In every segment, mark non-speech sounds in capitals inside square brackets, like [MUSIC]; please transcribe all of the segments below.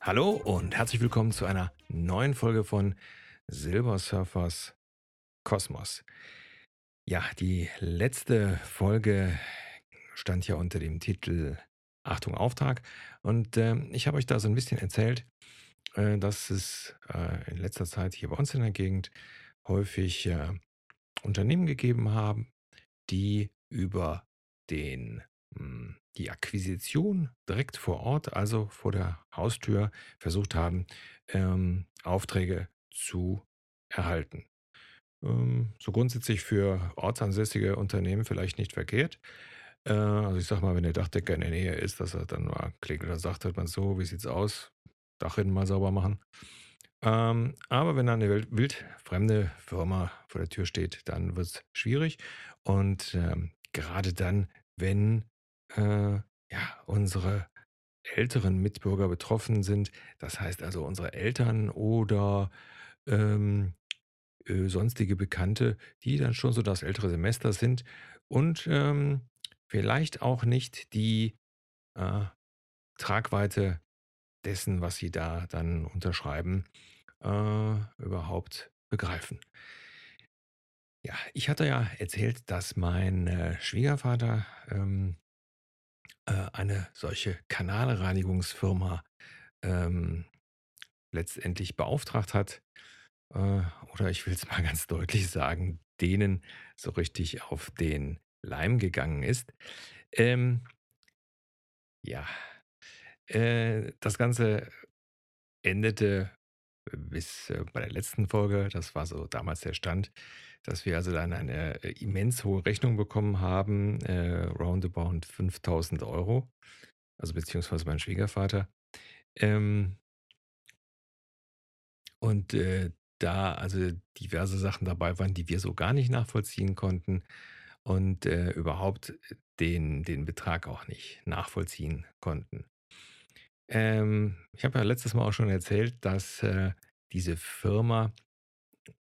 Hallo und herzlich willkommen zu einer neuen Folge von Silver Surfers Kosmos. Ja, die letzte Folge stand ja unter dem Titel Achtung Auftrag und äh, ich habe euch da so ein bisschen erzählt, äh, dass es äh, in letzter Zeit hier bei uns in der Gegend häufig äh, Unternehmen gegeben haben, die über den hm, die Akquisition direkt vor Ort, also vor der Haustür, versucht haben, ähm, Aufträge zu erhalten. Ähm, so grundsätzlich für ortsansässige Unternehmen vielleicht nicht verkehrt. Äh, also ich sag mal, wenn der Dachdecker in der Nähe ist, dass er dann mal klingelt oder sagt, hört man so, wie sieht's aus? Dachrinnen mal sauber machen. Ähm, aber wenn da eine wild, wildfremde Firma vor der Tür steht, dann wird es schwierig. Und ähm, gerade dann, wenn äh, ja, unsere älteren Mitbürger betroffen sind. Das heißt also unsere Eltern oder ähm, äh, sonstige Bekannte, die dann schon so das ältere Semester sind und ähm, vielleicht auch nicht die äh, Tragweite dessen, was sie da dann unterschreiben, äh, überhaupt begreifen. Ja, ich hatte ja erzählt, dass mein äh, Schwiegervater ähm, äh, eine solche Kanalreinigungsfirma ähm, letztendlich beauftragt hat, äh, oder ich will es [LAUGHS] mal ganz deutlich sagen, denen so richtig auf den Leim gegangen ist. Ähm, ja, äh, das Ganze endete bis äh, bei der letzten Folge, das war so damals der Stand, dass wir also dann eine äh, immens hohe Rechnung bekommen haben, äh, roundabout 5000 Euro, also beziehungsweise mein Schwiegervater. Ähm, und äh, da also diverse Sachen dabei waren, die wir so gar nicht nachvollziehen konnten und äh, überhaupt den, den Betrag auch nicht nachvollziehen konnten. Ähm, ich habe ja letztes Mal auch schon erzählt, dass äh, diese Firma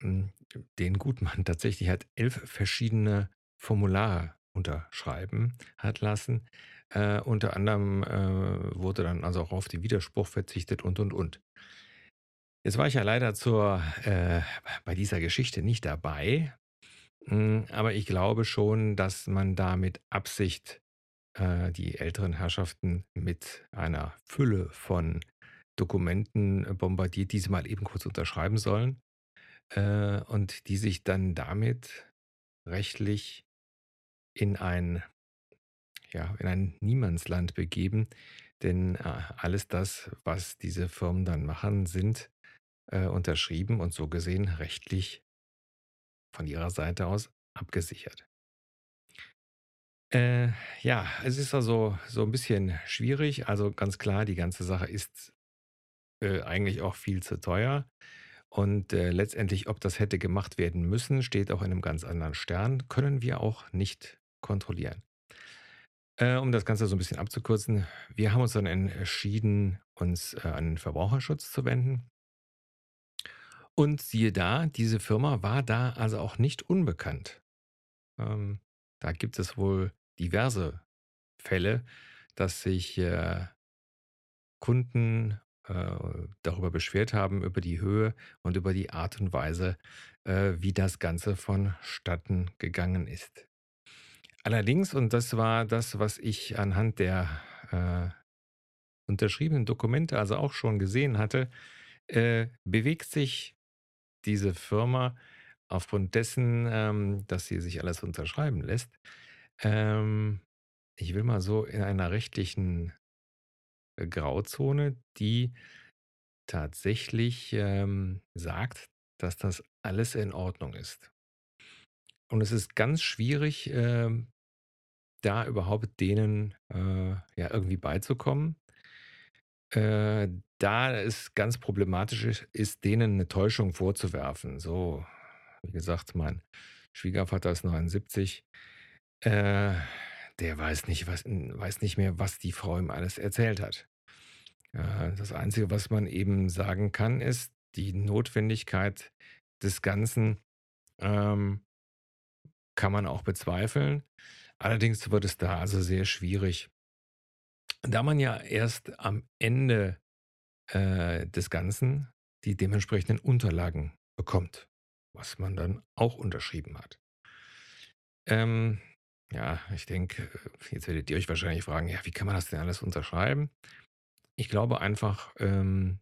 hm, den Gutmann tatsächlich hat elf verschiedene Formulare unterschreiben hat lassen. Äh, unter anderem äh, wurde dann also auch auf den Widerspruch verzichtet und und und. Jetzt war ich ja leider zur, äh, bei dieser Geschichte nicht dabei, hm, aber ich glaube schon, dass man da mit Absicht äh, die älteren Herrschaften mit einer Fülle von Dokumenten bombardiert, die sie mal eben kurz unterschreiben sollen äh, und die sich dann damit rechtlich in ein ja, in ein Niemandsland begeben, denn äh, alles das, was diese Firmen dann machen, sind äh, unterschrieben und so gesehen rechtlich von ihrer Seite aus abgesichert. Äh, ja, es ist also so ein bisschen schwierig. Also ganz klar, die ganze Sache ist äh, eigentlich auch viel zu teuer. Und äh, letztendlich, ob das hätte gemacht werden müssen, steht auch in einem ganz anderen Stern, können wir auch nicht kontrollieren. Äh, um das Ganze so ein bisschen abzukürzen, wir haben uns dann entschieden, uns äh, an den Verbraucherschutz zu wenden. Und siehe da, diese Firma war da also auch nicht unbekannt. Ähm, da gibt es wohl diverse Fälle, dass sich äh, Kunden äh, darüber beschwert haben, über die Höhe und über die Art und Weise, äh, wie das Ganze vonstatten gegangen ist. Allerdings, und das war das, was ich anhand der äh, unterschriebenen Dokumente also auch schon gesehen hatte, äh, bewegt sich diese Firma aufgrund dessen, ähm, dass sie sich alles unterschreiben lässt, ähm, ich will mal so in einer rechtlichen Grauzone, die tatsächlich ähm, sagt, dass das alles in Ordnung ist. Und es ist ganz schwierig, ähm, da überhaupt denen äh, ja irgendwie beizukommen. Äh, da es ganz problematisch ist, ist, denen eine Täuschung vorzuwerfen. So, wie gesagt, mein Schwiegervater ist 79. Äh, der weiß nicht, was, weiß nicht mehr, was die Frau ihm alles erzählt hat. Das Einzige, was man eben sagen kann, ist die Notwendigkeit des Ganzen ähm, kann man auch bezweifeln. Allerdings wird es da also sehr schwierig. Da man ja erst am Ende äh, des Ganzen die dementsprechenden Unterlagen bekommt, was man dann auch unterschrieben hat. Ähm, ja, ich denke, jetzt werdet ihr euch wahrscheinlich fragen, ja, wie kann man das denn alles unterschreiben? Ich glaube einfach, ähm,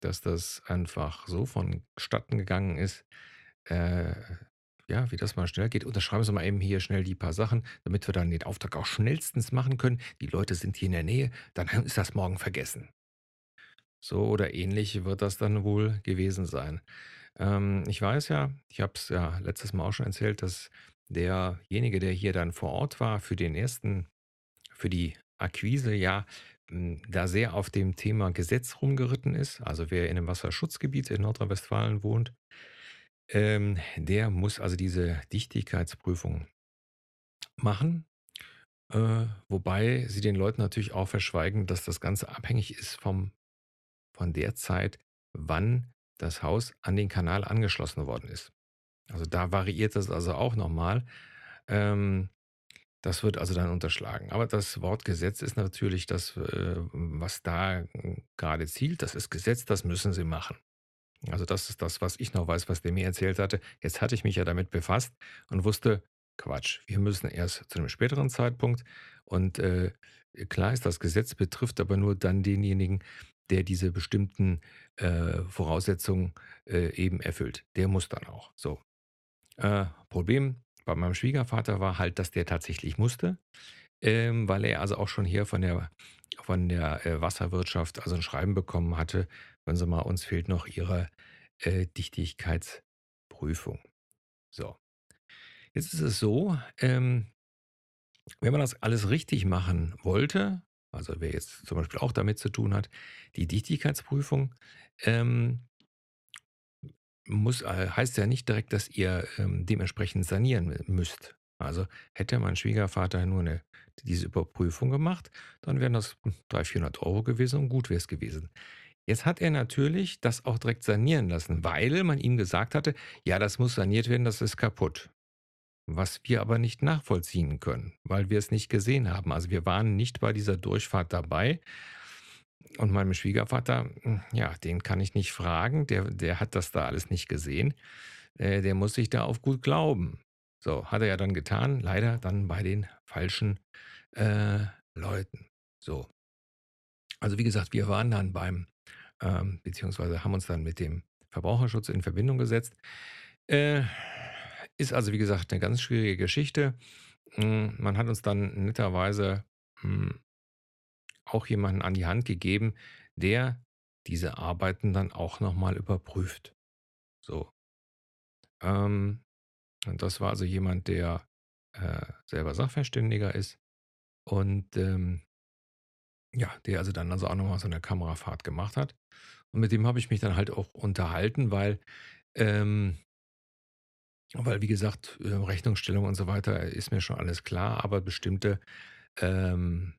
dass das einfach so vonstatten gegangen ist, äh, ja, wie das mal schnell geht. Unterschreiben Sie mal eben hier schnell die paar Sachen, damit wir dann den Auftrag auch schnellstens machen können. Die Leute sind hier in der Nähe, dann [LAUGHS] ist das morgen vergessen. So oder ähnlich wird das dann wohl gewesen sein. Ähm, ich weiß ja, ich habe es ja letztes Mal auch schon erzählt, dass derjenige, der hier dann vor Ort war für den ersten, für die Akquise, ja, da sehr auf dem Thema Gesetz rumgeritten ist. Also wer in einem Wasserschutzgebiet in Nordrhein-Westfalen wohnt, ähm, der muss also diese Dichtigkeitsprüfung machen. Äh, wobei sie den Leuten natürlich auch verschweigen, dass das Ganze abhängig ist vom von der Zeit, wann das Haus an den Kanal angeschlossen worden ist. Also da variiert das also auch nochmal. Ähm, das wird also dann unterschlagen. Aber das Wort Gesetz ist natürlich das, äh, was da gerade zielt. Das ist Gesetz, das müssen sie machen. Also das ist das, was ich noch weiß, was der mir erzählt hatte. Jetzt hatte ich mich ja damit befasst und wusste, Quatsch, wir müssen erst zu einem späteren Zeitpunkt. Und äh, klar ist, das Gesetz betrifft aber nur dann denjenigen, der diese bestimmten äh, Voraussetzungen äh, eben erfüllt. Der muss dann auch. So. Äh, Problem bei meinem Schwiegervater war halt, dass der tatsächlich musste, ähm, weil er also auch schon hier von der, von der äh, Wasserwirtschaft also ein Schreiben bekommen hatte. Hören Sie mal, uns fehlt noch Ihre äh, Dichtigkeitsprüfung. So. Jetzt ist es so, ähm, wenn man das alles richtig machen wollte, also wer jetzt zum Beispiel auch damit zu tun hat, die Dichtigkeitsprüfung ähm, muss, äh, heißt ja nicht direkt, dass ihr ähm, dementsprechend sanieren müsst. Also hätte mein Schwiegervater nur eine, diese Überprüfung gemacht, dann wären das 300, 400 Euro gewesen und gut wäre es gewesen. Jetzt hat er natürlich das auch direkt sanieren lassen, weil man ihm gesagt hatte, ja, das muss saniert werden, das ist kaputt was wir aber nicht nachvollziehen können, weil wir es nicht gesehen haben. Also wir waren nicht bei dieser Durchfahrt dabei. Und meinem Schwiegervater, hm, ja, den kann ich nicht fragen, der, der hat das da alles nicht gesehen. Äh, der muss sich da auf gut glauben. So, hat er ja dann getan, leider dann bei den falschen äh, Leuten. So. Also wie gesagt, wir waren dann beim, ähm, beziehungsweise haben uns dann mit dem Verbraucherschutz in Verbindung gesetzt. Äh, ist also, wie gesagt, eine ganz schwierige Geschichte. Hm, man hat uns dann netterweise hm, auch jemanden an die Hand gegeben, der diese Arbeiten dann auch nochmal überprüft. So. Ähm, und das war also jemand, der äh, selber Sachverständiger ist und ähm, ja, der also dann also auch nochmal so eine Kamerafahrt gemacht hat. Und mit dem habe ich mich dann halt auch unterhalten, weil ähm, weil, wie gesagt, äh, Rechnungsstellung und so weiter ist mir schon alles klar, aber bestimmte, ähm,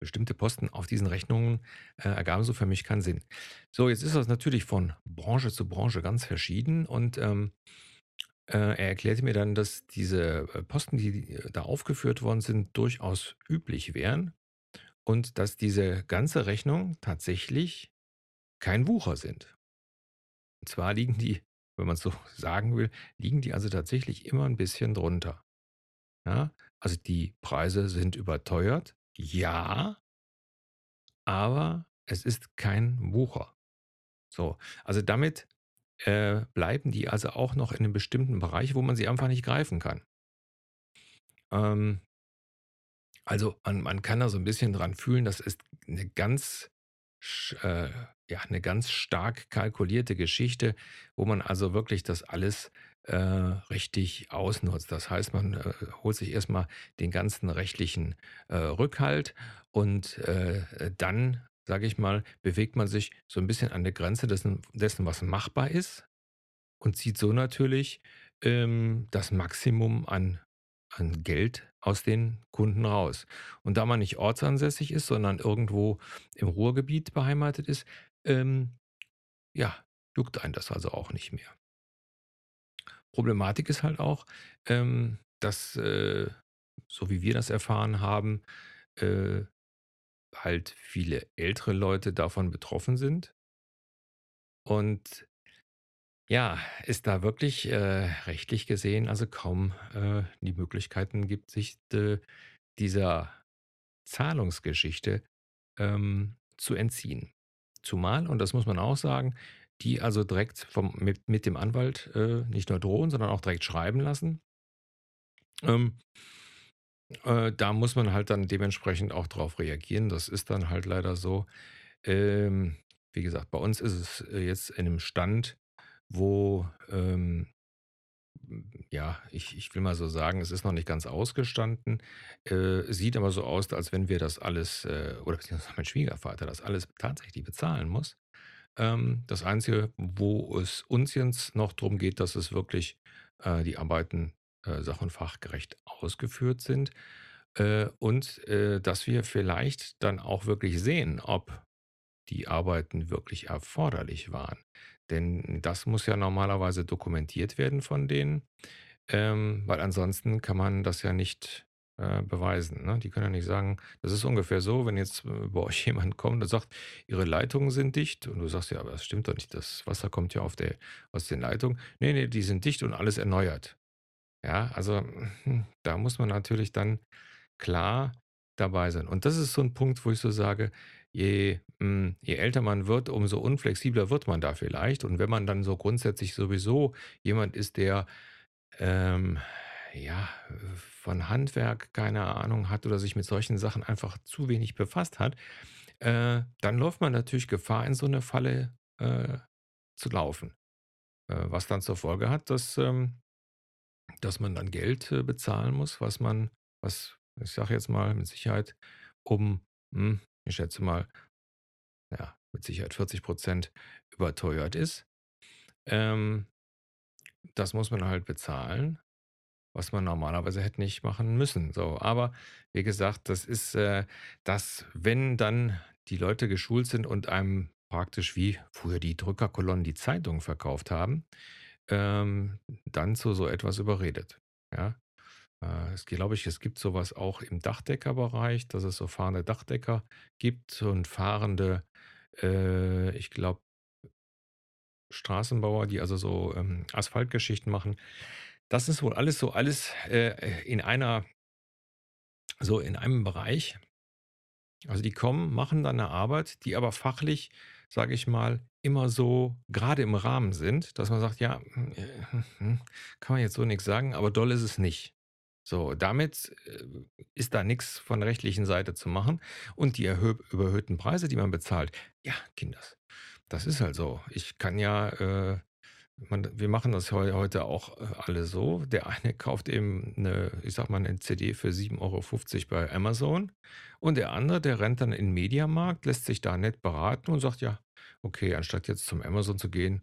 bestimmte Posten auf diesen Rechnungen äh, ergaben so für mich keinen Sinn. So, jetzt ist das natürlich von Branche zu Branche ganz verschieden und ähm, äh, er erklärte mir dann, dass diese äh, Posten, die äh, da aufgeführt worden sind, durchaus üblich wären und dass diese ganze Rechnung tatsächlich kein Wucher sind. Und zwar liegen die wenn man es so [LAUGHS] sagen will, liegen die also tatsächlich immer ein bisschen drunter. Ja? Also die Preise sind überteuert, ja, aber es ist kein Wucher. So, also damit äh, bleiben die also auch noch in einem bestimmten Bereich, wo man sie einfach nicht greifen kann. Ähm, also man, man kann da so ein bisschen dran fühlen, das ist eine ganz äh, ja, eine ganz stark kalkulierte Geschichte, wo man also wirklich das alles äh, richtig ausnutzt. Das heißt, man äh, holt sich erstmal den ganzen rechtlichen äh, Rückhalt und äh, dann, sage ich mal, bewegt man sich so ein bisschen an der Grenze dessen, dessen was machbar ist und zieht so natürlich ähm, das Maximum an an Geld aus den Kunden raus. Und da man nicht ortsansässig ist, sondern irgendwo im Ruhrgebiet beheimatet ist, ähm, ja, juckt einen das also auch nicht mehr. Problematik ist halt auch, ähm, dass, äh, so wie wir das erfahren haben, äh, halt viele ältere Leute davon betroffen sind und ja, es da wirklich, äh, rechtlich gesehen also kaum, äh, die Möglichkeiten gibt, sich d dieser Zahlungsgeschichte, ähm, zu entziehen. Zumal, und das muss man auch sagen, die also direkt vom mit mit dem Anwalt, äh, nicht nur drohen, sondern auch direkt schreiben lassen. Ähm, äh, da muss man halt dann dementsprechend auch drauf reagieren. Das ist dann halt leider so. Ähm, wie gesagt, bei uns ist es, äh, jetzt in 'nem Stand, wo, ähm, ja, ich ich will mal so sagen, es ist noch nicht ganz ausgestanden. Äh, sieht aber so aus, als wenn wir das alles, äh oder beziehungsweise mein Schwiegervater das alles tatsächlich bezahlen muss. Ähm, das Einzige, wo es uns jetzt noch drum geht, dass es wirklich, äh, die Arbeiten, äh, sach und fachgerecht ausgeführt sind, äh, und, äh, dass wir vielleicht dann auch wirklich sehen, ob die Arbeiten wirklich erforderlich waren. Denn das muss ja normalerweise dokumentiert werden von denen, ähm, weil ansonsten kann man das ja nicht, äh, beweisen, ne? Die können ja nicht sagen das ist ungefähr so, wenn jetzt, äh, bei euch [LAUGHS] jemand kommt und sagt: „Ihre Leitungen sind dicht.“ Und du sagst: „Ja, aber das stimmt doch nicht. Das Wasser kommt ja auf der aus den Leitungen.“ „Ne, ne, die sind dicht und alles erneuert.“ Ja, also, [LAUGHS] da muss man natürlich dann klar dabei sein. Und das ist so 'n Punkt, wo ich so sage, je hm, je älter man wird, umso unflexibler wird man da vielleicht. Und wenn man dann so grundsätzlich sowieso jemand ist, der, ähm, ja, von Handwerk keine Ahnung hat oder sich mit solchen Sachen einfach zu wenig befasst hat, äh, dann läuft man natürlich Gefahr, in so 'ne Falle, äh, zu laufen. Äh, was dann zur Folge hat, dass, ähm dass man dann Geld, äh, bezahlen muss, was man was, ich sage jetzt mal mit Sicherheit um, hm, ich schätze mal, ja, mit Sicherheit 40 % überteuert ist. Ähm, das muss man halt bezahlen, was man normalerweise hätte nicht machen müssen, so. Aber wie gesagt, das ist, äh, das wenn dann die Leute geschult sind und einem praktisch wie früher die Drückerkolonnen die Zeitung verkauft haben, ähm, dann zu so etwas überredet, ja? Äh, es glaube ich, es gibt so was auch im Dachdeckerbereich, dass es so fahrende Dachdecker gibt und fahrende, äh, ich glaube Straßenbauer, die also so, ähm, Asphaltgeschichten machen. Das ist wohl alles so alles, äh, in einer so in einem Bereich. Also, die kommen, machen dann 'ne Arbeit, die aber fachlich, sage ich mal, immer so grade im Rahmen sind, dass man sagt: „Ja, hm, kann man jetzt so nix sagen, aber doll ist es nicht.“ So, damit, äh, ist da nix von rechtlichen Seite zu machen. Und die erhö überhöhten Preise, die man bezahlt, ja, Kinders, das ist halt so. Ich kann ja, äh man wir machen das heu heute auch, äh, alle so. Der eine [LAUGHS] kauft eben 'ne ich sage mal, 'ne CD für 7,50 € bei Amazon und der andere, der rennt dann in 'n Mediamarkt, lässt sich da nett beraten und sagt: „Ja, okay, anstatt jetzt zum Amazon zu gehen“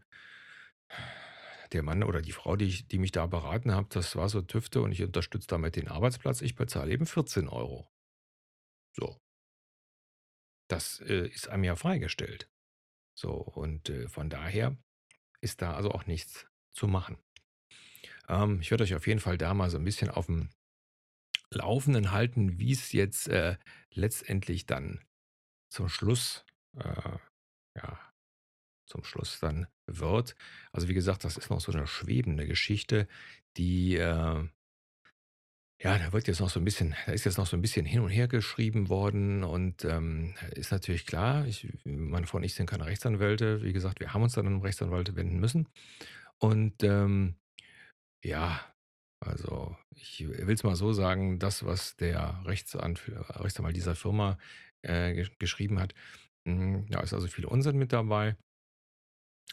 der Mann oder die Frau, die ich die mich da beraten hat, das war so Tüfte und ich unterstütze damit den Arbeitsplatz. Ich bezahle eben 14 €. So. Das, äh, ist einem ja freigestellt. So, und, äh, von daher ist da also auch nichts zu machen. Ähm, ich werde euch auf jeden Fall da mal so 'n bisschen aufm Laufenden halten, wie's jetzt, äh, letztendlich dann zum Schluss, äh, ja zum Schluss dann wird. Also, wie gesagt, das ist noch so 'ne schwebende Geschichte, die, äh ja, da wird jetzt noch so 'n bisschen da ist jetzt noch so 'n bisschen hin und her geschrieben worden und, ähm, ist natürlich klar, ich meine Frau und ich sind keine Rechtsanwälte. Wie gesagt, wir haben uns dann an 'n Rechtsanwalt wenden müssen. Und, ähm, ja, also, ich will's mal so sagen, das, was der Rechtsanwalt dieser Firma, äh, gesch geschrieben hat, hm, da ist also viel Unsinn mit dabei.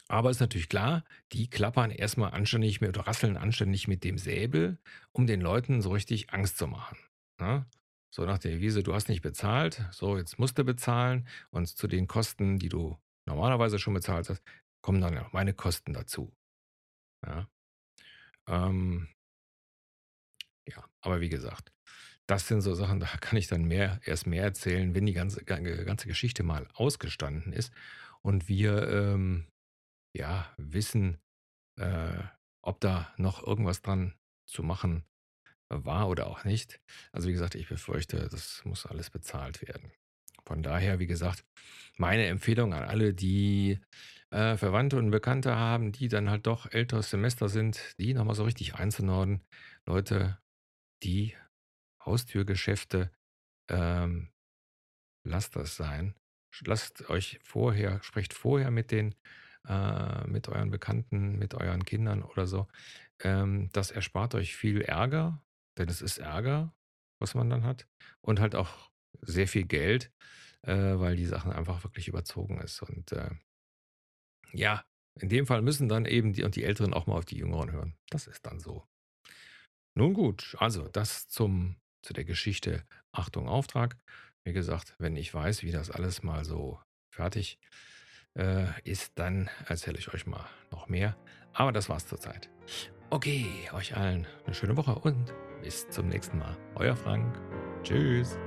Aber ist natürlich klar, die klappern erst mal anständig mit oder rasseln anständig mit dem Säbel, um den Leuten so richtig Angst zu machen, ne? So nach der Devise: „Du hast nicht bezahlt, so jetzt musst du bezahlen und zu den Kosten, die du normalerweise schon bezahlt hast, kommen dann ja noch meine Kosten dazu.“ Ja. Ähm ja, aber wie gesagt, das sind so Sachen, da kann ich dann mehr erst mehr erzählen, wenn die ganze ga ganze Geschichte mal ausgestanden ist und wir, ähm, ja, wissen, äh, ob da noch irgendwas dran zu machen war oder auch nicht. Also, wie gesagt, ich befürchte, das muss alles bezahlt werden. Von daher, wie gesagt, meine Empfehlung an alle, die äh, Verwandte und Bekannte haben, die dann halt doch älteres Semester sind, die nochmal so richtig einzunorden. Leute, die Haustürgeschäfte, ähm, lasst das sein. Lasst euch vorher, sprecht vorher mit den, äh, mit euren Bekannten, mit euren Kindern oder so. Ähm, das erspart euch viel Ärger, denn es ist Ärger, was man dann hat. Und halt auch sehr viel Geld, äh, weil die Sachen einfach wirklich überzogen ist. Und äh, ja, in dem Fall müssen dann eben die und die Älteren auch mal auf die Jüngeren hören. Das ist dann so. Nun gut, also das zum, zu der Geschichte Achtung Auftrag. Wie gesagt, wenn ich weiß, wie das alles mal so fertig äh, ist, dann erzähle ich euch mal noch mehr. Aber das war's zurzeit. Okay, euch allen eine schöne Woche und bis zum nächsten Mal. Euer Frank. Tschüss.